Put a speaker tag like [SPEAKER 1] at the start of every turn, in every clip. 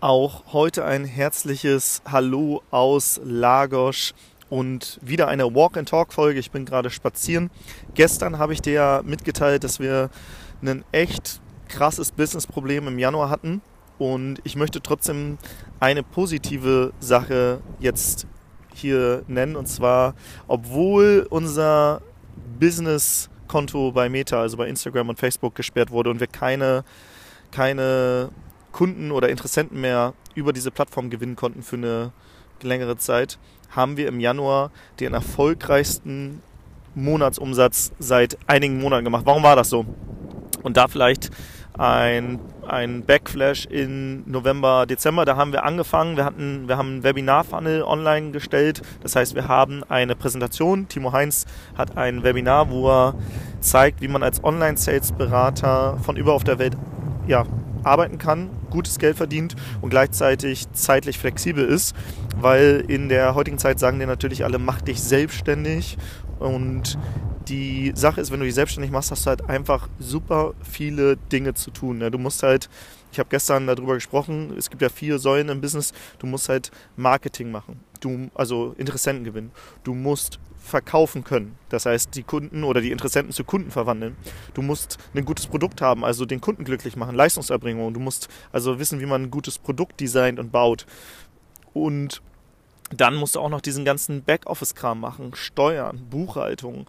[SPEAKER 1] Auch heute ein herzliches Hallo aus Lagos und wieder eine Walk-and-Talk-Folge. Ich bin gerade spazieren. Gestern habe ich dir ja mitgeteilt, dass wir ein echt krasses Business-Problem im Januar hatten. Und ich möchte trotzdem eine positive Sache jetzt hier nennen. Und zwar, obwohl unser Business-Konto bei Meta, also bei Instagram und Facebook gesperrt wurde und wir keine, keine Kunden oder Interessenten mehr über diese Plattform gewinnen konnten für eine längere Zeit, haben wir im Januar den erfolgreichsten Monatsumsatz seit einigen Monaten gemacht. Warum war das so? Und da vielleicht ein, ein Backflash in November, Dezember. Da haben wir angefangen. Wir, hatten, wir haben einen Webinar-Funnel online gestellt. Das heißt, wir haben eine Präsentation. Timo Heinz hat ein Webinar, wo er zeigt, wie man als Online-Sales-Berater von überall auf der Welt ja, arbeiten kann, gutes Geld verdient und gleichzeitig zeitlich flexibel ist, weil in der heutigen Zeit sagen dir natürlich alle, mach dich selbstständig und die Sache ist, wenn du dich selbstständig machst, hast du halt einfach super viele Dinge zu tun. Ne? Du musst halt, ich habe gestern darüber gesprochen, es gibt ja vier Säulen im Business, du musst halt Marketing machen, du, also Interessenten gewinnen. Du musst verkaufen können. Das heißt, die Kunden oder die Interessenten zu Kunden verwandeln. Du musst ein gutes Produkt haben, also den Kunden glücklich machen, Leistungserbringung. Du musst also wissen, wie man ein gutes Produkt designt und baut. Und dann musst du auch noch diesen ganzen Backoffice-Kram machen, Steuern, Buchhaltung,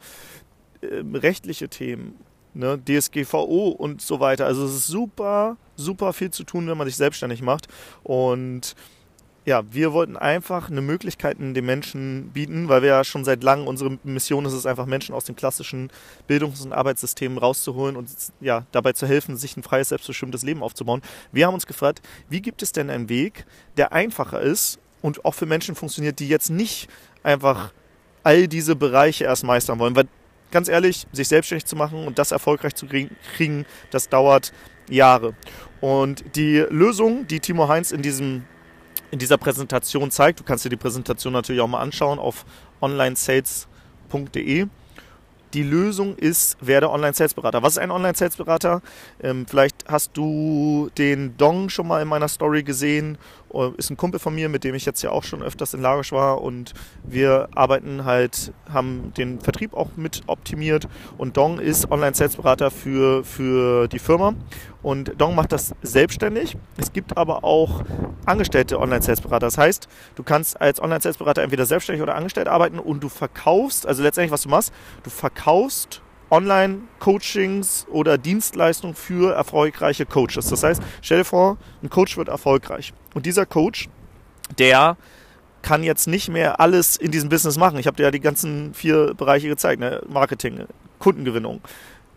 [SPEAKER 1] äh, rechtliche Themen, ne, DSGVO und so weiter. Also es ist super, super viel zu tun, wenn man sich selbstständig macht. Und ja, wir wollten einfach eine Möglichkeit den Menschen bieten, weil wir ja schon seit langem unsere Mission ist es einfach, Menschen aus dem klassischen Bildungs- und Arbeitssystem rauszuholen und ja, dabei zu helfen, sich ein freies, selbstbestimmtes Leben aufzubauen. Wir haben uns gefragt, wie gibt es denn einen Weg, der einfacher ist und auch für Menschen funktioniert, die jetzt nicht einfach all diese Bereiche erst meistern wollen. Weil ganz ehrlich, sich selbstständig zu machen und das erfolgreich zu kriegen, das dauert Jahre. Und die Lösung, die Timo Heinz in diesem in dieser Präsentation zeigt, du kannst dir die Präsentation natürlich auch mal anschauen auf onlinesales.de die Lösung ist, werde Online-Sales-Berater. Was ist ein Online-Sales-Berater? Ähm, vielleicht hast du den Dong schon mal in meiner Story gesehen. Oh, ist ein Kumpel von mir, mit dem ich jetzt ja auch schon öfters in Lagos war. Und wir arbeiten halt, haben den Vertrieb auch mit optimiert. Und Dong ist Online-Sales-Berater für, für die Firma. Und Dong macht das selbstständig. Es gibt aber auch angestellte Online-Sales-Berater. Das heißt, du kannst als Online-Sales-Berater entweder selbstständig oder angestellt arbeiten und du verkaufst, also letztendlich was du machst, du verkaufst Online-Coachings oder Dienstleistungen für erfolgreiche Coaches. Das heißt, stell dir vor, ein Coach wird erfolgreich. Und dieser Coach, der kann jetzt nicht mehr alles in diesem Business machen. Ich habe dir ja die ganzen vier Bereiche gezeigt. Ne? Marketing, Kundengewinnung,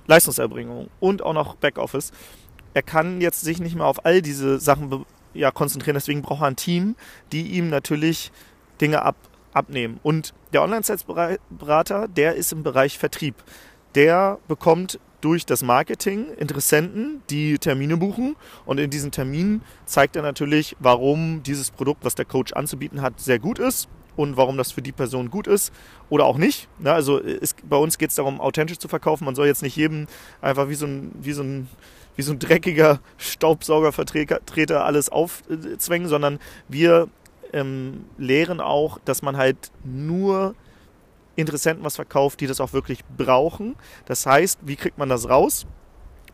[SPEAKER 1] Leistungserbringung und auch noch Backoffice. Er kann jetzt sich nicht mehr auf all diese Sachen ja, konzentrieren. Deswegen braucht er ein Team, die ihm natürlich Dinge ab abnehmen. Und der Online-Sales-Berater, der ist im Bereich Vertrieb. Der bekommt durch das Marketing Interessenten, die Termine buchen. Und in diesen Terminen zeigt er natürlich, warum dieses Produkt, was der Coach anzubieten hat, sehr gut ist und warum das für die Person gut ist oder auch nicht. also es, bei uns geht es darum, authentisch zu verkaufen. Man soll jetzt nicht jedem einfach wie so ein, wie so ein, wie so ein dreckiger Staubsaugervertreter alles aufzwängen, sondern wir ähm, lehren auch, dass man halt nur Interessenten was verkauft, die das auch wirklich brauchen. Das heißt, wie kriegt man das raus?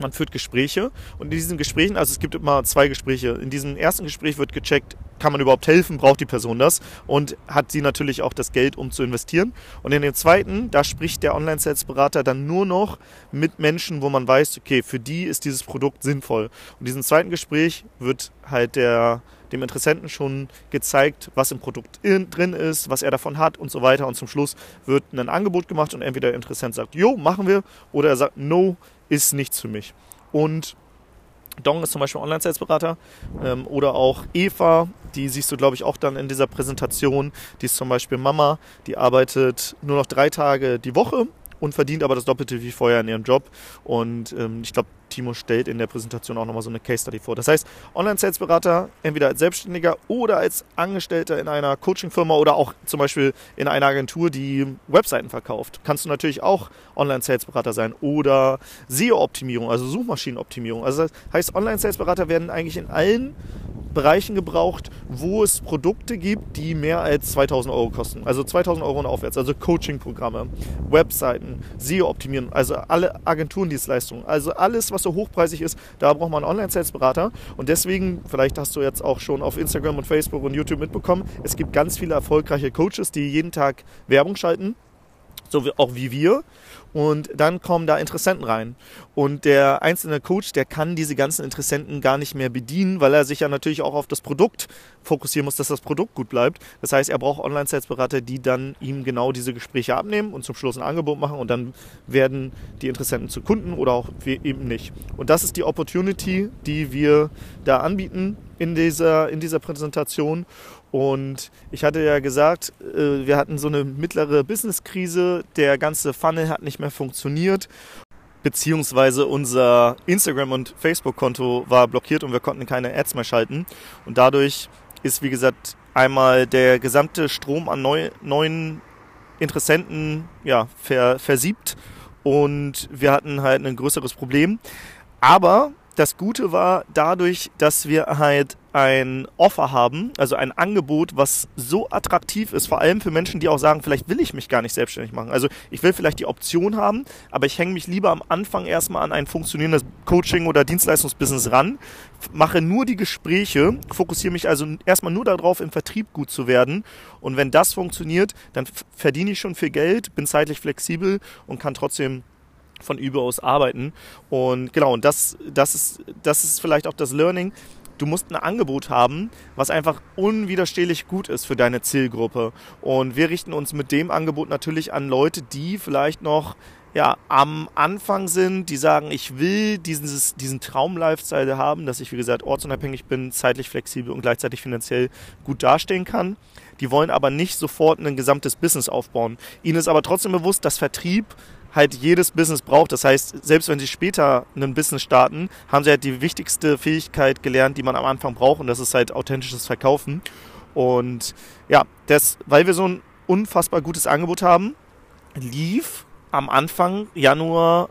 [SPEAKER 1] Man führt Gespräche und in diesen Gesprächen, also es gibt immer zwei Gespräche. In diesem ersten Gespräch wird gecheckt, kann man überhaupt helfen, braucht die Person das und hat sie natürlich auch das Geld, um zu investieren. Und in dem zweiten, da spricht der Online-Sales-Berater dann nur noch mit Menschen, wo man weiß, okay, für die ist dieses Produkt sinnvoll. Und in diesem zweiten Gespräch wird halt der dem Interessenten schon gezeigt, was im Produkt in, drin ist, was er davon hat und so weiter. Und zum Schluss wird ein Angebot gemacht und entweder der Interessent sagt, jo, machen wir, oder er sagt, no, ist nichts für mich. Und Dong ist zum Beispiel Online-Sales-Berater ähm, oder auch Eva, die siehst du, glaube ich, auch dann in dieser Präsentation. Die ist zum Beispiel Mama, die arbeitet nur noch drei Tage die Woche und verdient aber das Doppelte wie vorher in ihrem Job. Und ähm, ich glaube, Timo stellt in der Präsentation auch nochmal so eine Case Study vor. Das heißt, Online-Sales-Berater entweder als Selbstständiger oder als Angestellter in einer Coaching-Firma oder auch zum Beispiel in einer Agentur, die Webseiten verkauft. Kannst du natürlich auch Online-Sales-Berater sein oder SEO-Optimierung, also Suchmaschinenoptimierung. Also das heißt, Online-Sales-Berater werden eigentlich in allen Bereichen gebraucht, wo es Produkte gibt, die mehr als 2000 Euro kosten. Also 2000 Euro und aufwärts. Also Coaching-Programme, Webseiten, SEO-Optimieren, also alle Agenturendienstleistungen. Also alles, was so hochpreisig ist, da braucht man einen Online-Sales-Berater. Und deswegen, vielleicht hast du jetzt auch schon auf Instagram und Facebook und YouTube mitbekommen, es gibt ganz viele erfolgreiche Coaches, die jeden Tag Werbung schalten so wie, auch wie wir. Und dann kommen da Interessenten rein. Und der einzelne Coach, der kann diese ganzen Interessenten gar nicht mehr bedienen, weil er sich ja natürlich auch auf das Produkt fokussieren muss, dass das Produkt gut bleibt. Das heißt, er braucht Online-Sales-Berater, die dann ihm genau diese Gespräche abnehmen und zum Schluss ein Angebot machen und dann werden die Interessenten zu Kunden oder auch eben nicht. Und das ist die Opportunity, die wir da anbieten in dieser, in dieser Präsentation. Und ich hatte ja gesagt, äh, wir hatten so eine mittlere Business-Krise, der ganze Funnel hat nicht mehr funktioniert, beziehungsweise unser Instagram- und Facebook-Konto war blockiert und wir konnten keine Ads mehr schalten. Und dadurch ist, wie gesagt, einmal der gesamte Strom an neu, neuen Interessenten ja, ver, versiebt und wir hatten halt ein größeres Problem. Aber das Gute war dadurch, dass wir halt ein Offer haben, also ein Angebot, was so attraktiv ist, vor allem für Menschen, die auch sagen, vielleicht will ich mich gar nicht selbstständig machen. Also ich will vielleicht die Option haben, aber ich hänge mich lieber am Anfang erstmal an ein funktionierendes Coaching oder Dienstleistungsbusiness ran, mache nur die Gespräche, fokussiere mich also erstmal nur darauf, im Vertrieb gut zu werden. Und wenn das funktioniert, dann verdiene ich schon viel Geld, bin zeitlich flexibel und kann trotzdem von überaus arbeiten. Und genau, und das, das, ist, das ist vielleicht auch das Learning. Du musst ein Angebot haben, was einfach unwiderstehlich gut ist für deine Zielgruppe. Und wir richten uns mit dem Angebot natürlich an Leute, die vielleicht noch ja, am Anfang sind, die sagen, ich will dieses, diesen Traum-Lifestyle haben, dass ich, wie gesagt, ortsunabhängig bin, zeitlich flexibel und gleichzeitig finanziell gut dastehen kann. Die wollen aber nicht sofort ein gesamtes Business aufbauen. Ihnen ist aber trotzdem bewusst, dass Vertrieb halt jedes Business braucht. Das heißt, selbst wenn sie später ein Business starten, haben sie halt die wichtigste Fähigkeit gelernt, die man am Anfang braucht und das ist halt authentisches Verkaufen. Und ja, das, weil wir so ein unfassbar gutes Angebot haben, lief am Anfang Januar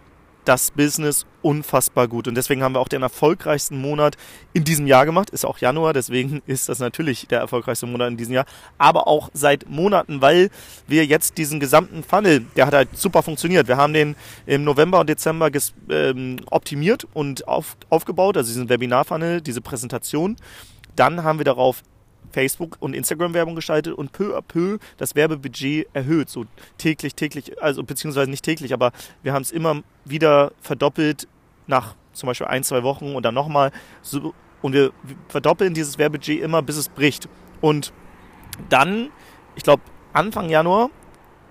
[SPEAKER 1] das Business unfassbar gut. Und deswegen haben wir auch den erfolgreichsten Monat in diesem Jahr gemacht. Ist auch Januar, deswegen ist das natürlich der erfolgreichste Monat in diesem Jahr. Aber auch seit Monaten, weil wir jetzt diesen gesamten Funnel, der hat halt super funktioniert. Wir haben den im November und Dezember ges, ähm, optimiert und auf, aufgebaut, also diesen Webinar-Funnel, diese Präsentation. Dann haben wir darauf Facebook- und Instagram-Werbung geschaltet und peu à peu das Werbebudget erhöht. So täglich, täglich, also beziehungsweise nicht täglich, aber wir haben es immer wieder verdoppelt nach zum Beispiel ein, zwei Wochen und dann nochmal. So, und wir verdoppeln dieses Werbebudget immer, bis es bricht. Und dann, ich glaube, Anfang Januar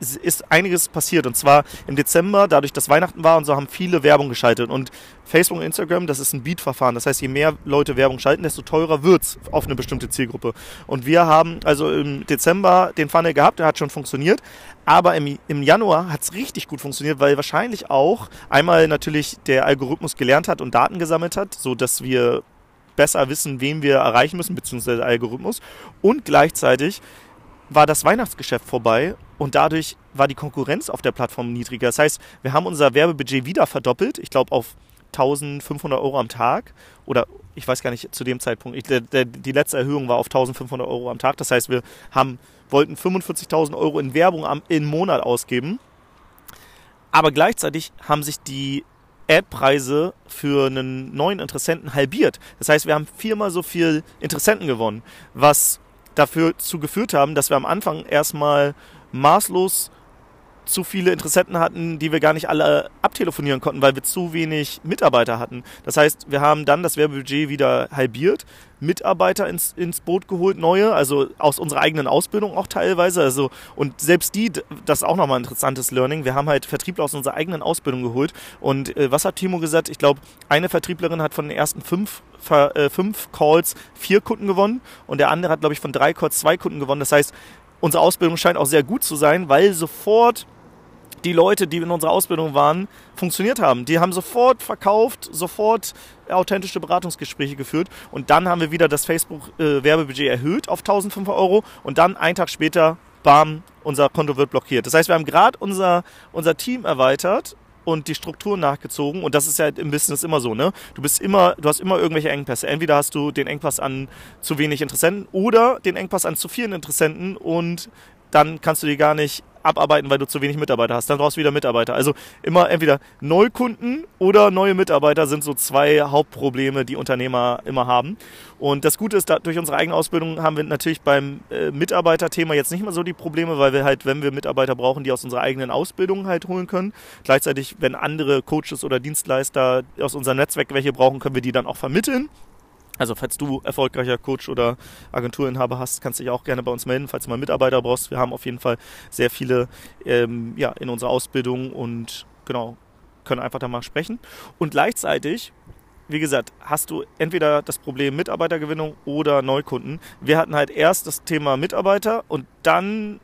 [SPEAKER 1] ist einiges passiert. Und zwar im Dezember, dadurch, dass Weihnachten war und so, haben viele Werbung geschaltet. Und Facebook und Instagram, das ist ein Beat-Verfahren. Das heißt, je mehr Leute Werbung schalten, desto teurer wird es auf eine bestimmte Zielgruppe. Und wir haben also im Dezember den Funnel gehabt, der hat schon funktioniert. Aber im, im Januar hat es richtig gut funktioniert, weil wahrscheinlich auch einmal natürlich der Algorithmus gelernt hat und Daten gesammelt hat, sodass wir besser wissen, wen wir erreichen müssen, beziehungsweise der Algorithmus. Und gleichzeitig war das Weihnachtsgeschäft vorbei und dadurch war die Konkurrenz auf der Plattform niedriger. Das heißt, wir haben unser Werbebudget wieder verdoppelt, ich glaube auf 1500 Euro am Tag oder ich weiß gar nicht zu dem Zeitpunkt, ich, der, der, die letzte Erhöhung war auf 1500 Euro am Tag. Das heißt, wir haben, wollten 45.000 Euro in Werbung am, im Monat ausgeben. Aber gleichzeitig haben sich die Ad-Preise für einen neuen Interessenten halbiert. Das heißt, wir haben viermal so viel Interessenten gewonnen, was dafür zu geführt haben, dass wir am Anfang erstmal maßlos zu viele Interessenten hatten, die wir gar nicht alle abtelefonieren konnten, weil wir zu wenig Mitarbeiter hatten. Das heißt, wir haben dann das Werbebudget wieder halbiert, Mitarbeiter ins, ins Boot geholt, neue, also aus unserer eigenen Ausbildung auch teilweise. Also, und selbst die, das ist auch nochmal ein interessantes Learning. Wir haben halt Vertriebler aus unserer eigenen Ausbildung geholt. Und äh, was hat Timo gesagt? Ich glaube, eine Vertrieblerin hat von den ersten fünf äh, fünf Calls vier Kunden gewonnen und der andere hat, glaube ich, von drei Calls zwei Kunden gewonnen. Das heißt, unsere Ausbildung scheint auch sehr gut zu sein, weil sofort die Leute, die in unserer Ausbildung waren, funktioniert haben. Die haben sofort verkauft, sofort authentische Beratungsgespräche geführt und dann haben wir wieder das Facebook-Werbebudget erhöht auf 1500 Euro und dann einen Tag später, bam, unser Konto wird blockiert. Das heißt, wir haben gerade unser, unser Team erweitert und die Struktur nachgezogen. Und das ist ja im Business immer so, ne? Du bist immer, du hast immer irgendwelche Engpässe. Entweder hast du den Engpass an zu wenig Interessenten oder den Engpass an zu vielen Interessenten und dann kannst du die gar nicht abarbeiten, weil du zu wenig Mitarbeiter hast. Dann brauchst du wieder Mitarbeiter. Also immer entweder Neukunden oder neue Mitarbeiter sind so zwei Hauptprobleme, die Unternehmer immer haben. Und das Gute ist, durch unsere eigene Ausbildung haben wir natürlich beim äh, Mitarbeiterthema jetzt nicht mehr so die Probleme, weil wir halt, wenn wir Mitarbeiter brauchen, die aus unserer eigenen Ausbildung halt holen können. Gleichzeitig, wenn andere Coaches oder Dienstleister aus unserem Netzwerk welche brauchen, können wir die dann auch vermitteln. Also falls du erfolgreicher Coach oder Agenturinhaber hast, kannst du dich auch gerne bei uns melden, falls du mal Mitarbeiter brauchst. Wir haben auf jeden Fall sehr viele ähm, ja, in unserer Ausbildung und genau, können einfach da mal sprechen. Und gleichzeitig, wie gesagt, hast du entweder das Problem Mitarbeitergewinnung oder Neukunden. Wir hatten halt erst das Thema Mitarbeiter und dann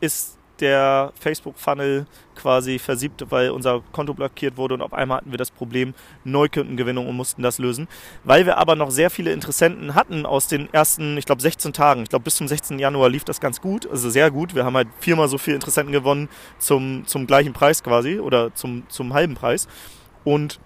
[SPEAKER 1] ist der Facebook-Funnel quasi versiebt, weil unser Konto blockiert wurde und auf einmal hatten wir das Problem Neukundengewinnung und mussten das lösen. Weil wir aber noch sehr viele Interessenten hatten aus den ersten, ich glaube, 16 Tagen. Ich glaube, bis zum 16. Januar lief das ganz gut, also sehr gut. Wir haben halt viermal so viele Interessenten gewonnen zum, zum gleichen Preis quasi oder zum, zum halben Preis. Und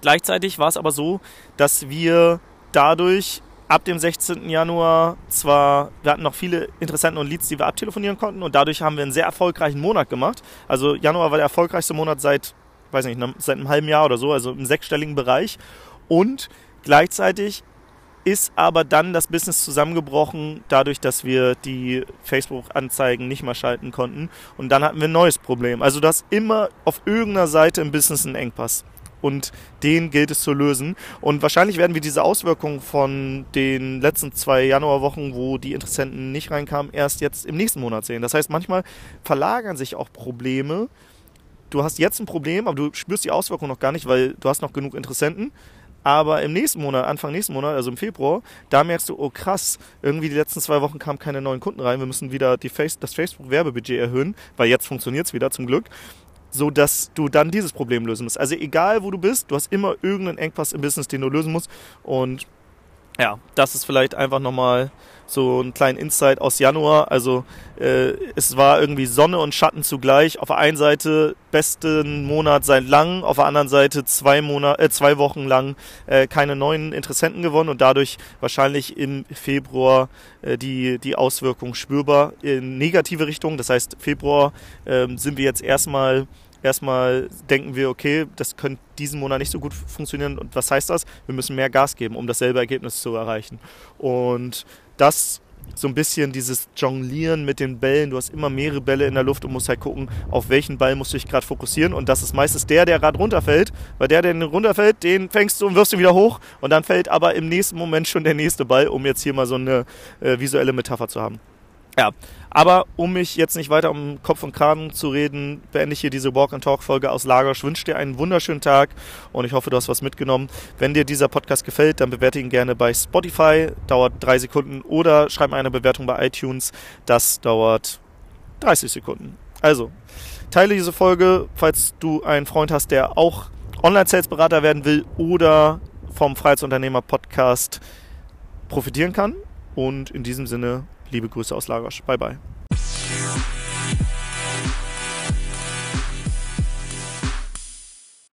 [SPEAKER 1] gleichzeitig war es aber so, dass wir dadurch ab dem 16. Januar zwar, wir hatten noch viele Interessenten und Leads, die wir abtelefonieren konnten und dadurch haben wir einen sehr erfolgreichen Monat gemacht. Also Januar war der erfolgreichste Monat seit, weiß nicht, seit einem halben Jahr oder so, also im sechsstelligen Bereich. Und gleichzeitig ist aber dann das Business zusammengebrochen, dadurch, dass wir die Facebook-Anzeigen nicht mehr schalten konnten. Und dann hatten wir ein neues Problem. Also du hast immer auf irgendeiner Seite im Business einen Engpass und den gilt es zu lösen. Und wahrscheinlich werden wir diese Auswirkungen von den letzten zwei Januarwochen, wo die Interessenten nicht reinkamen, erst jetzt im nächsten Monat sehen. Das heißt, manchmal verlagern sich auch Probleme. Du hast jetzt ein Problem, aber du spürst die Auswirkungen noch gar nicht, weil du hast noch genug Interessenten. Aber im nächsten Monat, Anfang nächsten Monat, also im Februar, da merkst du, oh krass, irgendwie die letzten zwei Wochen kamen keine neuen Kunden rein. Wir müssen wieder Face, das Facebook-Werbebudget erhöhen, weil jetzt funktioniert es wieder zum Glück so dass du dann dieses Problem lösen musst. Also egal wo du bist, du hast immer irgendeinen Engpass im Business, den du lösen musst. Und ja, das ist vielleicht einfach nochmal so ein kleinen Insight aus Januar. Also äh, es war irgendwie Sonne und Schatten zugleich. Auf der einen Seite besten Monat seit langem, auf der anderen Seite zwei, Monat, äh, zwei Wochen lang äh, keine neuen Interessenten gewonnen und dadurch wahrscheinlich im Februar äh, die, die Auswirkungen spürbar in negative Richtung. Das heißt, Februar ähm, sind wir jetzt erstmal erstmal denken wir, okay, das könnte diesen Monat nicht so gut funktionieren. Und was heißt das? Wir müssen mehr Gas geben, um dasselbe Ergebnis zu erreichen. Und das so ein bisschen dieses Jonglieren mit den Bällen. Du hast immer mehrere Bälle in der Luft und musst halt gucken, auf welchen Ball musst du dich gerade fokussieren. Und das ist meistens der, der gerade runterfällt. Weil der, der runterfällt, den fängst du und wirfst du wieder hoch. Und dann fällt aber im nächsten Moment schon der nächste Ball, um jetzt hier mal so eine äh, visuelle Metapher zu haben. Ja, aber um mich jetzt nicht weiter um Kopf und Kragen zu reden, beende ich hier diese Walk-and-Talk-Folge aus Lager. Ich wünsche dir einen wunderschönen Tag und ich hoffe, du hast was mitgenommen. Wenn dir dieser Podcast gefällt, dann bewerte ihn gerne bei Spotify, dauert drei Sekunden, oder schreib mir eine Bewertung bei iTunes, das dauert 30 Sekunden. Also, teile diese Folge, falls du einen Freund hast, der auch Online-Sales-Berater werden will oder vom Freiheitsunternehmer-Podcast profitieren kann. Und in diesem Sinne, Liebe Grüße aus Lagos. Bye, bye.